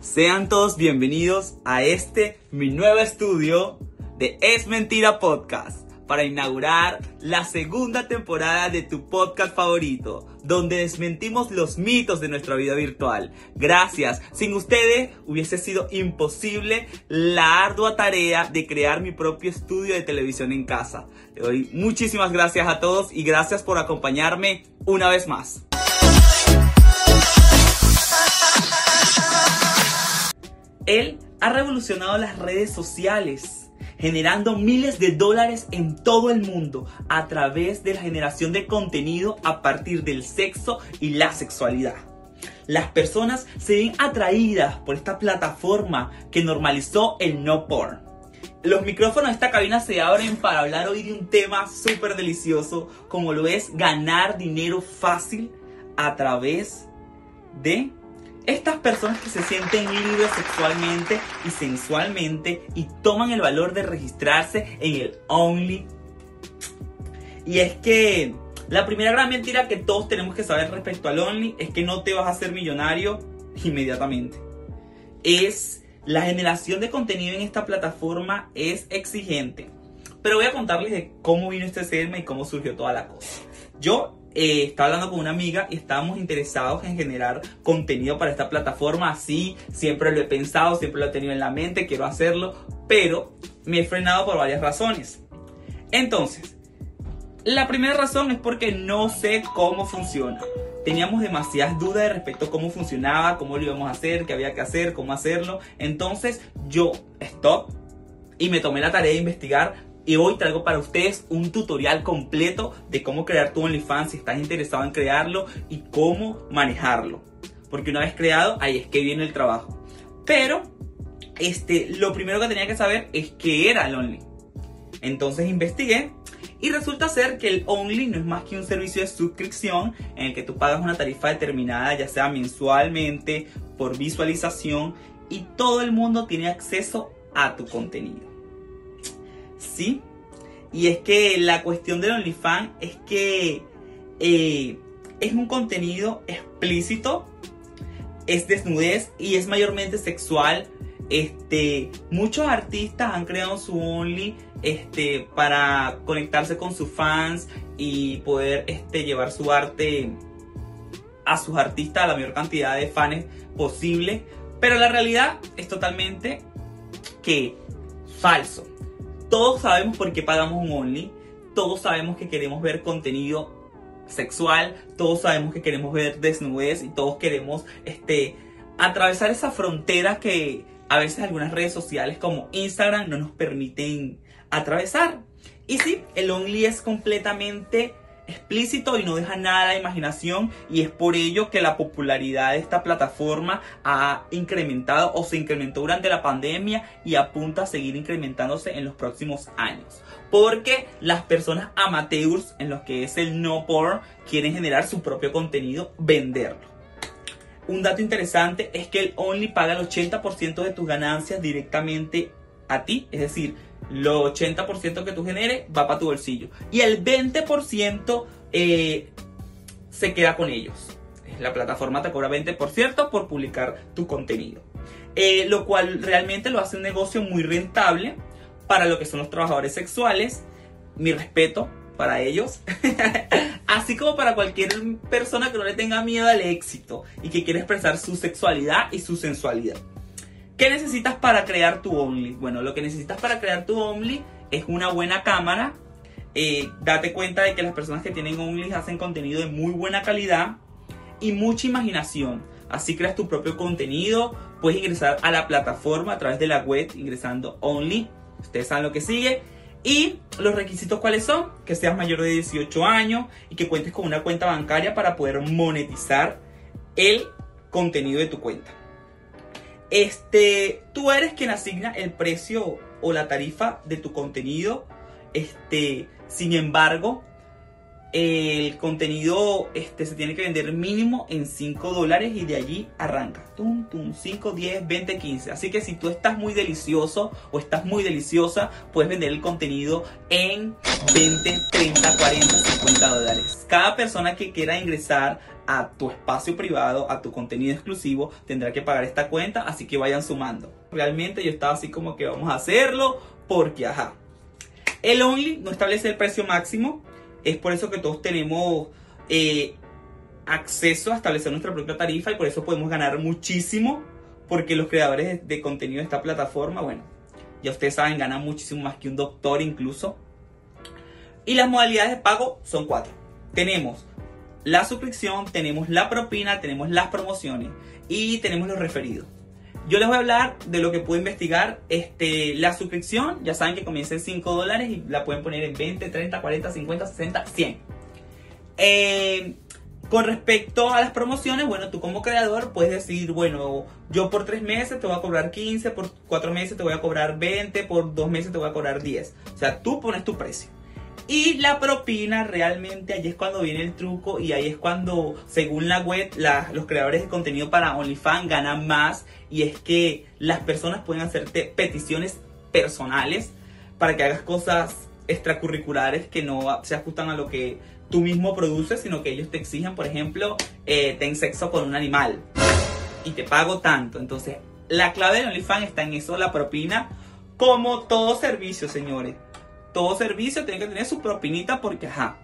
Sean todos bienvenidos a este, mi nuevo estudio de Es Mentira Podcast, para inaugurar la segunda temporada de tu podcast favorito, donde desmentimos los mitos de nuestra vida virtual. Gracias, sin ustedes hubiese sido imposible la ardua tarea de crear mi propio estudio de televisión en casa. Le doy muchísimas gracias a todos y gracias por acompañarme una vez más. Él ha revolucionado las redes sociales, generando miles de dólares en todo el mundo a través de la generación de contenido a partir del sexo y la sexualidad. Las personas se ven atraídas por esta plataforma que normalizó el no porn. Los micrófonos de esta cabina se abren para hablar hoy de un tema súper delicioso como lo es ganar dinero fácil a través de estas personas que se sienten libres sexualmente y sensualmente y toman el valor de registrarse en el Only. Y es que la primera gran mentira que todos tenemos que saber respecto al Only es que no te vas a hacer millonario inmediatamente. Es la generación de contenido en esta plataforma es exigente. Pero voy a contarles de cómo vino este tema y cómo surgió toda la cosa. Yo eh, estaba hablando con una amiga y estábamos interesados en generar contenido para esta plataforma. Así, siempre lo he pensado, siempre lo he tenido en la mente, quiero hacerlo, pero me he frenado por varias razones. Entonces, la primera razón es porque no sé cómo funciona. Teníamos demasiadas dudas respecto a cómo funcionaba, cómo lo íbamos a hacer, qué había que hacer, cómo hacerlo. Entonces yo, stop, y me tomé la tarea de investigar y hoy traigo para ustedes un tutorial completo de cómo crear tu OnlyFans si estás interesado en crearlo y cómo manejarlo. Porque una vez creado, ahí es que viene el trabajo. Pero este, lo primero que tenía que saber es qué era el Only. Entonces investigué y resulta ser que el Only no es más que un servicio de suscripción en el que tú pagas una tarifa determinada, ya sea mensualmente, por visualización, y todo el mundo tiene acceso a tu contenido. ¿Sí? Y es que la cuestión del OnlyFans es que eh, es un contenido explícito, es desnudez y es mayormente sexual. Este, muchos artistas han creado su Only este, para conectarse con sus fans y poder este, llevar su arte a sus artistas a la mayor cantidad de fans posible. Pero la realidad es totalmente que falso. Todos sabemos por qué pagamos un Only. Todos sabemos que queremos ver contenido sexual. Todos sabemos que queremos ver desnudez. Y todos queremos este, atravesar esa frontera que a veces algunas redes sociales como Instagram no nos permiten atravesar. Y sí, el Only es completamente explícito y no deja nada a la imaginación y es por ello que la popularidad de esta plataforma ha incrementado o se incrementó durante la pandemia y apunta a seguir incrementándose en los próximos años. Porque las personas amateurs en los que es el no porn quieren generar su propio contenido, venderlo. Un dato interesante es que el Only paga el 80% de tus ganancias directamente a ti, es decir, lo 80% que tú generes va para tu bolsillo. Y el 20% eh, se queda con ellos. La plataforma te cobra 20% por publicar tu contenido. Eh, lo cual realmente lo hace un negocio muy rentable para lo que son los trabajadores sexuales. Mi respeto para ellos. Así como para cualquier persona que no le tenga miedo al éxito y que quiera expresar su sexualidad y su sensualidad. ¿Qué necesitas para crear tu Only? Bueno, lo que necesitas para crear tu Only es una buena cámara. Eh, date cuenta de que las personas que tienen Only hacen contenido de muy buena calidad y mucha imaginación. Así creas tu propio contenido. Puedes ingresar a la plataforma a través de la web ingresando Only. Ustedes saben lo que sigue. Y los requisitos cuáles son? Que seas mayor de 18 años y que cuentes con una cuenta bancaria para poder monetizar el contenido de tu cuenta. Este, tú eres quien asigna el precio o la tarifa de tu contenido. Este, sin embargo, el contenido este, se tiene que vender mínimo en 5 dólares y de allí arranca. Tum, tum, 5, 10, 20, 15. Así que si tú estás muy delicioso o estás muy deliciosa, puedes vender el contenido en 20, 30, 40, 50 dólares. Cada persona que quiera ingresar a tu espacio privado, a tu contenido exclusivo, tendrá que pagar esta cuenta, así que vayan sumando. Realmente yo estaba así como que vamos a hacerlo porque, ajá. El Only no establece el precio máximo, es por eso que todos tenemos eh, acceso a establecer nuestra propia tarifa y por eso podemos ganar muchísimo, porque los creadores de contenido de esta plataforma, bueno, ya ustedes saben, ganan muchísimo más que un doctor incluso. Y las modalidades de pago son cuatro. Tenemos la suscripción, tenemos la propina, tenemos las promociones y tenemos los referidos. Yo les voy a hablar de lo que puedo investigar. Este, la suscripción, ya saben que comienza en 5 dólares y la pueden poner en 20, 30, 40, 50, 60, 100. con respecto a las promociones, bueno, tú como creador puedes decir, bueno, yo por 3 meses te voy a cobrar 15, por 4 meses te voy a cobrar 20, por 2 meses te voy a cobrar 10. O sea, tú pones tu precio. Y la propina realmente ahí es cuando viene el truco y ahí es cuando, según la web, los creadores de contenido para OnlyFans ganan más. Y es que las personas pueden hacerte peticiones personales para que hagas cosas extracurriculares que no se ajustan a lo que tú mismo produces, sino que ellos te exigen, por ejemplo, eh, ten sexo con un animal. Y te pago tanto. Entonces, la clave de OnlyFans está en eso, la propina, como todo servicio, señores todo servicio tiene que tener su propinita porque, ajá.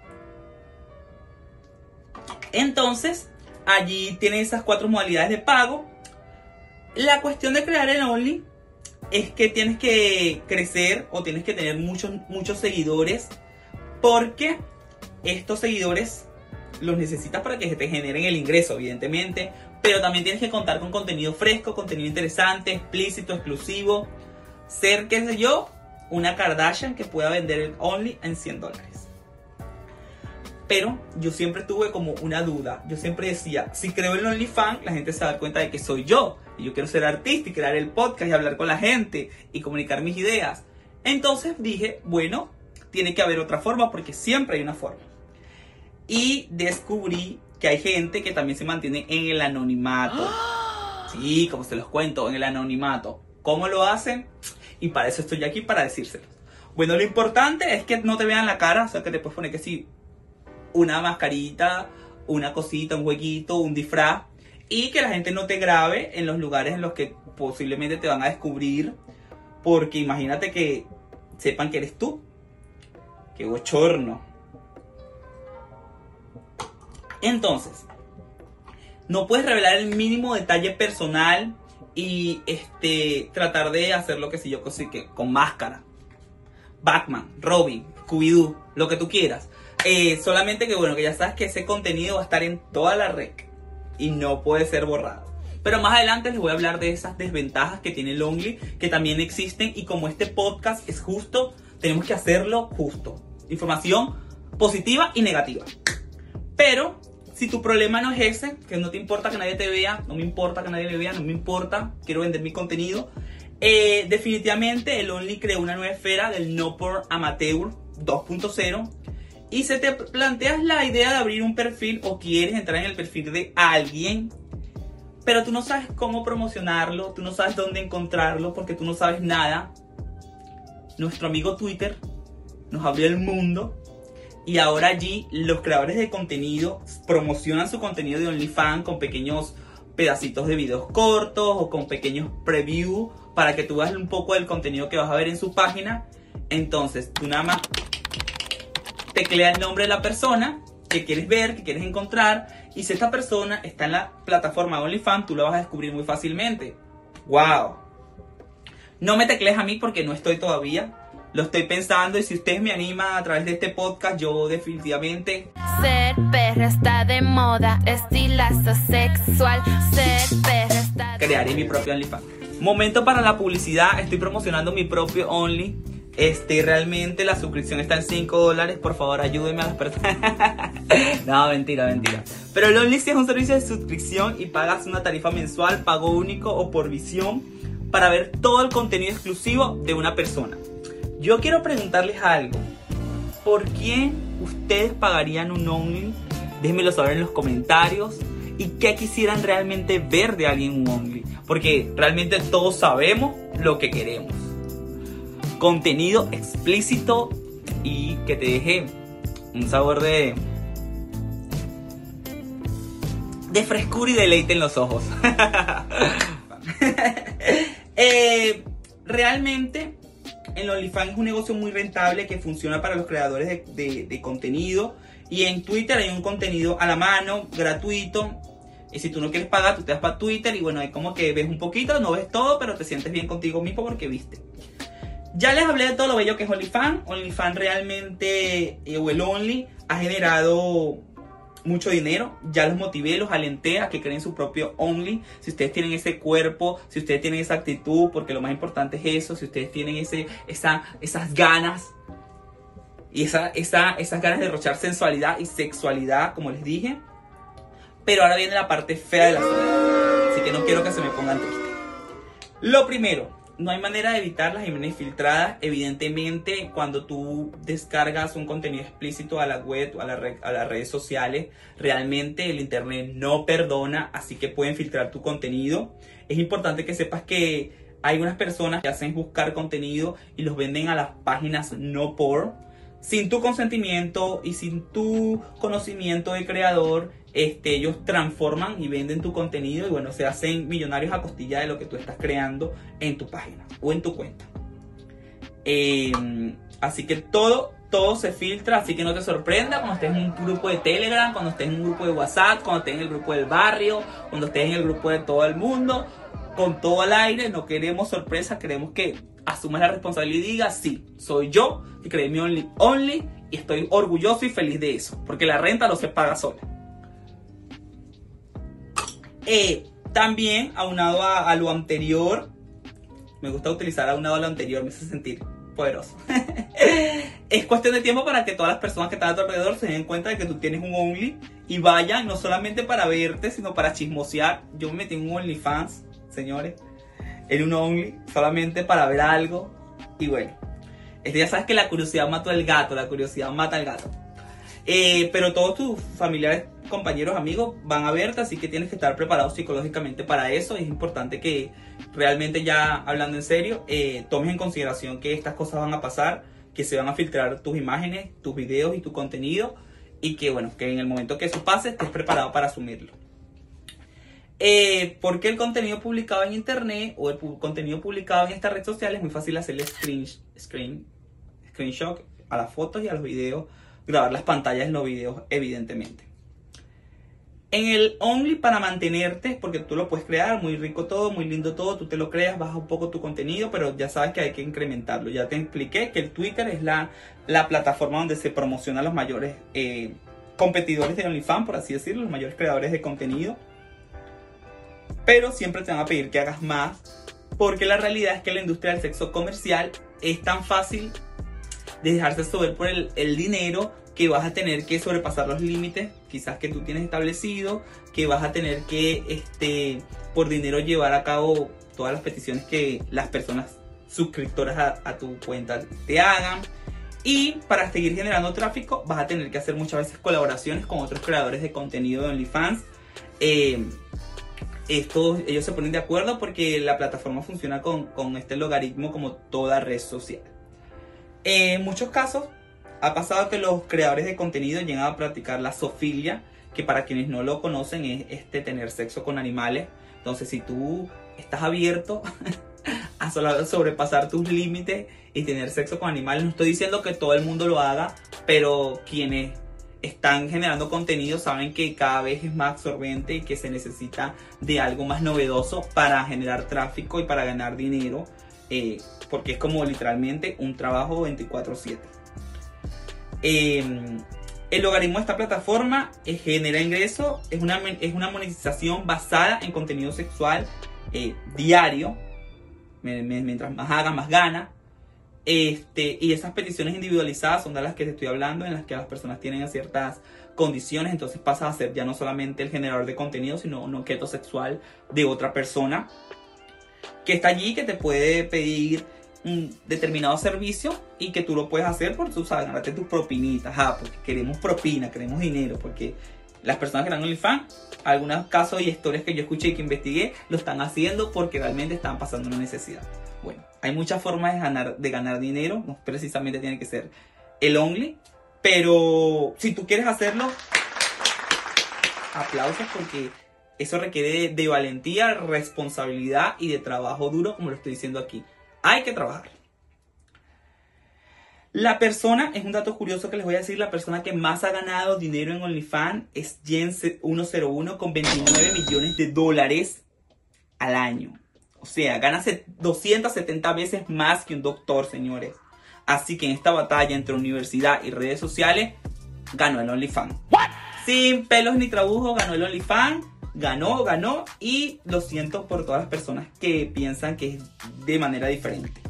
Entonces, allí tiene esas cuatro modalidades de pago. La cuestión de crear el Only es que tienes que crecer o tienes que tener muchos, muchos seguidores porque estos seguidores los necesitas para que te generen el ingreso, evidentemente. Pero también tienes que contar con contenido fresco, contenido interesante, explícito, exclusivo. Ser, qué sé yo, una Kardashian que pueda vender el Only en 100 dólares. Pero yo siempre tuve como una duda. Yo siempre decía, si creo el OnlyFans, la gente se da cuenta de que soy yo. Y yo quiero ser artista y crear el podcast y hablar con la gente y comunicar mis ideas. Entonces dije, bueno, tiene que haber otra forma porque siempre hay una forma. Y descubrí que hay gente que también se mantiene en el anonimato. Sí, como se los cuento, en el anonimato. ¿Cómo lo hacen? Y para eso estoy aquí para decírselos. Bueno, lo importante es que no te vean la cara, o sea, que te puedes poner que sí, una mascarita, una cosita, un huequito, un disfraz, y que la gente no te grabe en los lugares en los que posiblemente te van a descubrir, porque imagínate que sepan que eres tú. Qué bochorno. Entonces, no puedes revelar el mínimo detalle personal y este tratar de hacer lo que si yo que con máscara. Batman, Robin, scooby lo que tú quieras. Eh, solamente que bueno, que ya sabes que ese contenido va a estar en toda la red y no puede ser borrado. Pero más adelante les voy a hablar de esas desventajas que tiene Longly, que también existen y como este podcast es justo, tenemos que hacerlo justo. Información positiva y negativa. Pero si tu problema no es ese, que no te importa que nadie te vea, no me importa que nadie me vea, no me importa, quiero vender mi contenido, eh, definitivamente el Only creó una nueva esfera del no por amateur 2.0 y se te planteas la idea de abrir un perfil o quieres entrar en el perfil de alguien, pero tú no sabes cómo promocionarlo, tú no sabes dónde encontrarlo porque tú no sabes nada. Nuestro amigo Twitter nos abrió el mundo y ahora allí los creadores de contenido promocionan su contenido de OnlyFans con pequeños pedacitos de videos cortos o con pequeños previews para que tú veas un poco del contenido que vas a ver en su página. Entonces, tú nada más teclea el nombre de la persona que quieres ver, que quieres encontrar. Y si esta persona está en la plataforma OnlyFans, tú lo vas a descubrir muy fácilmente. ¡Wow! No me teclees a mí porque no estoy todavía lo estoy pensando y si ustedes me animan a través de este podcast, yo definitivamente... Ser perra está de moda, estilazo sexual, ser perra está Crearé mi propio OnlyFans. Momento para la publicidad, estoy promocionando mi propio Only. Este, realmente la suscripción está en 5 dólares. Por favor, ayúdenme a las personas. no, mentira, mentira. Pero el Only es un servicio de suscripción y pagas una tarifa mensual, pago único o por visión para ver todo el contenido exclusivo de una persona. Yo quiero preguntarles algo. ¿Por quién ustedes pagarían un Only? Déjenmelo saber en los comentarios. Y qué quisieran realmente ver de alguien un Only. Porque realmente todos sabemos lo que queremos. Contenido explícito y que te deje un sabor de de frescura y deleite en los ojos. Eh, realmente, el OnlyFans es un negocio muy rentable que funciona para los creadores de, contenido. Y en Twitter hay un contenido a la mano, gratuito. Y si tú no quieres pagar, tú te vas para Twitter y bueno, hay como que ves un poquito, no ves todo, pero te sientes bien contigo mismo porque viste. Ya les hablé de todo lo bello que es OnlyFans. OnlyFans realmente, eh, o el Only, ha generado mucho dinero. Ya los motivé, los alenté a que creen su propio Only. Si ustedes tienen ese cuerpo, si ustedes tienen esa actitud, porque lo más importante es eso, si ustedes tienen ese, esa, esas ganas y esa, esa, esas ganas de derrochar sensualidad y sexualidad, como les dije. Pero ahora viene la parte fea de la zona. Así que no quiero que se me pongan tristes. Lo primero, no hay manera de evitar las imágenes filtradas. Evidentemente, cuando tú descargas un contenido explícito a la web o a, a, las redes sociales, realmente el Internet no perdona, así que pueden filtrar tu contenido. Es importante que sepas que hay unas personas que hacen buscar contenido y los venden a las páginas no por. Sin tu consentimiento y sin tu conocimiento de creador, este, ellos transforman y venden tu contenido y bueno, se hacen millonarios a costilla de lo que tú estás creando en tu página o en tu cuenta. Em, así que todo, todo se filtra, así que no te sorprenda cuando estés en un grupo de Telegram, cuando estés en un grupo de WhatsApp, cuando estés en el grupo del barrio, cuando estés en el grupo de todo el mundo, con todo el aire, no queremos sorpresa, queremos que asumas la responsabilidad y digas, sí, soy yo, que creé mi Only Only y estoy orgulloso y feliz de eso, porque la renta no se paga sola. Eh, también, aunado a, lo anterior, me gusta utilizar aunado a lo anterior, me hace sentir poderoso. es cuestión de tiempo para que todas las personas que están a tu alrededor se den cuenta de que tú tienes un Only y vayan no solamente para verte, sino para chismosear. Yo me metí en un OnlyFans, señores, en un Only, solamente para ver algo. Y bueno, este ya sabes que la curiosidad mata al gato, la curiosidad mata al gato. Eh, pero todos tus familiares compañeros, amigos van a verte, así que tienes que estar preparado psicológicamente para eso. Es importante que realmente ya hablando en serio, eh, tomes en consideración que estas cosas van a pasar, que se van a filtrar tus imágenes, tus videos y tu contenido y que bueno, que en el momento que eso pase estés preparado para asumirlo. Eh, porque el contenido publicado en internet o el contenido publicado en esta red social es muy fácil hacerle screen, screen, screenshot a las fotos y a los videos, grabar las pantallas en los videos evidentemente. En el Only para mantenerte, porque tú lo puedes crear, muy rico todo, muy lindo todo, tú te lo creas, baja un poco tu contenido, pero ya sabes que hay que incrementarlo. Ya te expliqué que el Twitter es la, la plataforma donde se promocionan los mayores eh, competidores de OnlyFans, por así decirlo, los mayores creadores de contenido. Pero siempre te van a pedir que hagas más, porque la realidad es que la industria del sexo comercial es tan fácil de dejarse sobre por el, el dinero que vas a tener que sobrepasar los límites quizás que tú tienes establecido, que vas a tener que este, por dinero llevar a cabo todas las peticiones que las personas suscriptoras a, tu cuenta te hagan. Y para seguir generando tráfico vas a tener que hacer muchas veces colaboraciones con otros creadores de contenido de OnlyFans. Eh, ellos se ponen de acuerdo porque la plataforma funciona con, con este logaritmo como toda red social. En muchos casos ha pasado que los creadores de contenido llegan a practicar la sofilia, que para quienes no lo conocen es este tener sexo con animales. Entonces, si tú estás abierto a sobrepasar tus límites y tener sexo con animales, no estoy diciendo que todo el mundo lo haga, pero quienes están generando contenido saben que cada vez es más absorbente y que se necesita de algo más novedoso para generar tráfico y para ganar dinero, eh, porque es como literalmente un trabajo 24/7. Em, el logaritmo de esta plataforma genera ingreso, es una, es una monetización basada en contenido sexual eh, diario, mientras más haga, más gana. Este, y esas peticiones individualizadas son de las que te estoy hablando, en las que las personas tienen ciertas condiciones, entonces pasa a ser ya no solamente el generador de contenido, sino un objeto sexual de otra persona que está allí, que te puede pedir un determinado servicio y que tú lo puedes hacer por, tú sabes, ganarte tus propinitas, ah, porque queremos propina, queremos dinero, porque las personas que están OnlyFans, algunos casos y historias que yo escuché y que investigué, lo están haciendo porque realmente están pasando una necesidad. Bueno, hay muchas formas de ganar, de ganar dinero, no precisamente tiene que ser el Only, pero si tú quieres hacerlo, aplausos porque eso requiere de, valentía, responsabilidad y de trabajo duro, como lo estoy diciendo aquí. Hay que trabajar. La persona, es un dato curioso que les voy a decir, la persona que más ha ganado dinero en OnlyFans es Jens101 con 29 millones de dólares al año. O sea, gana 270 veces más que un doctor, señores. Así que en esta batalla entre universidad y redes sociales, ganó el OnlyFans. Sin pelos ni trabujos, ganó el OnlyFans ganó, ganó y lo siento por todas las personas que piensan que es de manera diferente.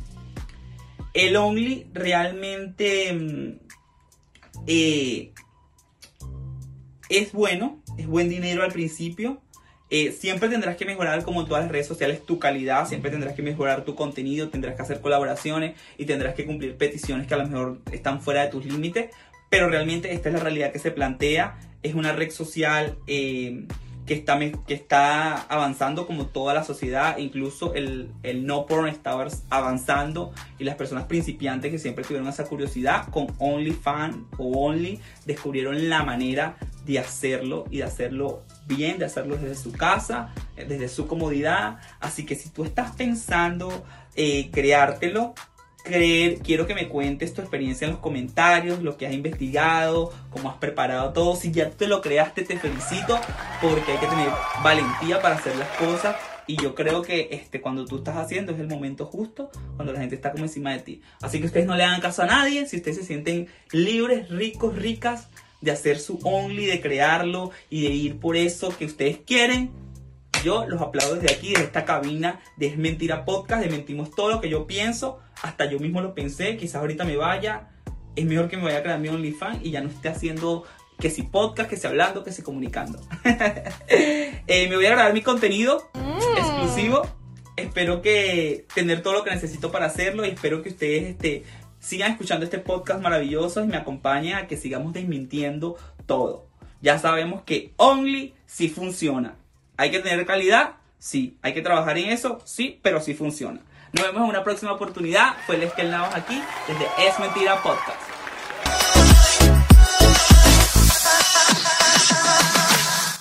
El Only realmente mm, eh, es bueno, es buen dinero al principio. Eh, siempre tendrás que mejorar, como en todas las redes sociales, tu calidad. Siempre tendrás que mejorar tu contenido, tendrás que hacer colaboraciones y tendrás que cumplir peticiones que a lo mejor están fuera de tus límites. Pero realmente esta es la realidad que se plantea. Es una red social eh, que está, que está avanzando como toda la sociedad, incluso el, el no porn está avanzando y las personas principiantes que siempre tuvieron esa curiosidad con OnlyFans o Only descubrieron la manera de hacerlo y de hacerlo bien, de hacerlo desde su casa, desde su comodidad. Así que si tú estás pensando eh, creártelo, creer, quiero que me cuentes tu experiencia en los comentarios, lo que has investigado, cómo has preparado todo. Si ya te lo creaste, te felicito porque hay que tener valentía para hacer las cosas. Y yo creo que este, cuando tú estás haciendo es el momento justo, cuando la gente está como encima de ti. Así que ustedes no le hagan caso a nadie, si ustedes se sienten libres, ricos, ricas de hacer su only, de crearlo y de ir por eso que ustedes quieren, yo los aplaudo desde aquí, desde esta cabina de Es Mentira Podcast, de mentimos todo lo que yo pienso, hasta yo mismo lo pensé, quizás ahorita me vaya, es mejor que me vaya a crear mi OnlyFans y ya no esté haciendo que si podcast, que si hablando, que si comunicando. Eh, me voy a grabar mi contenido mm. exclusivo. Espero que tener todo lo que necesito para hacerlo y espero que ustedes este, sigan escuchando este podcast maravilloso y me acompañen a que sigamos desmintiendo todo. Ya sabemos que Only sí funciona. ¿Hay que tener calidad? Sí. ¿Hay que trabajar en eso? Sí, pero sí funciona. Nos vemos en una próxima oportunidad. Fue el Esquel Navas aquí desde Es Mentira Podcast.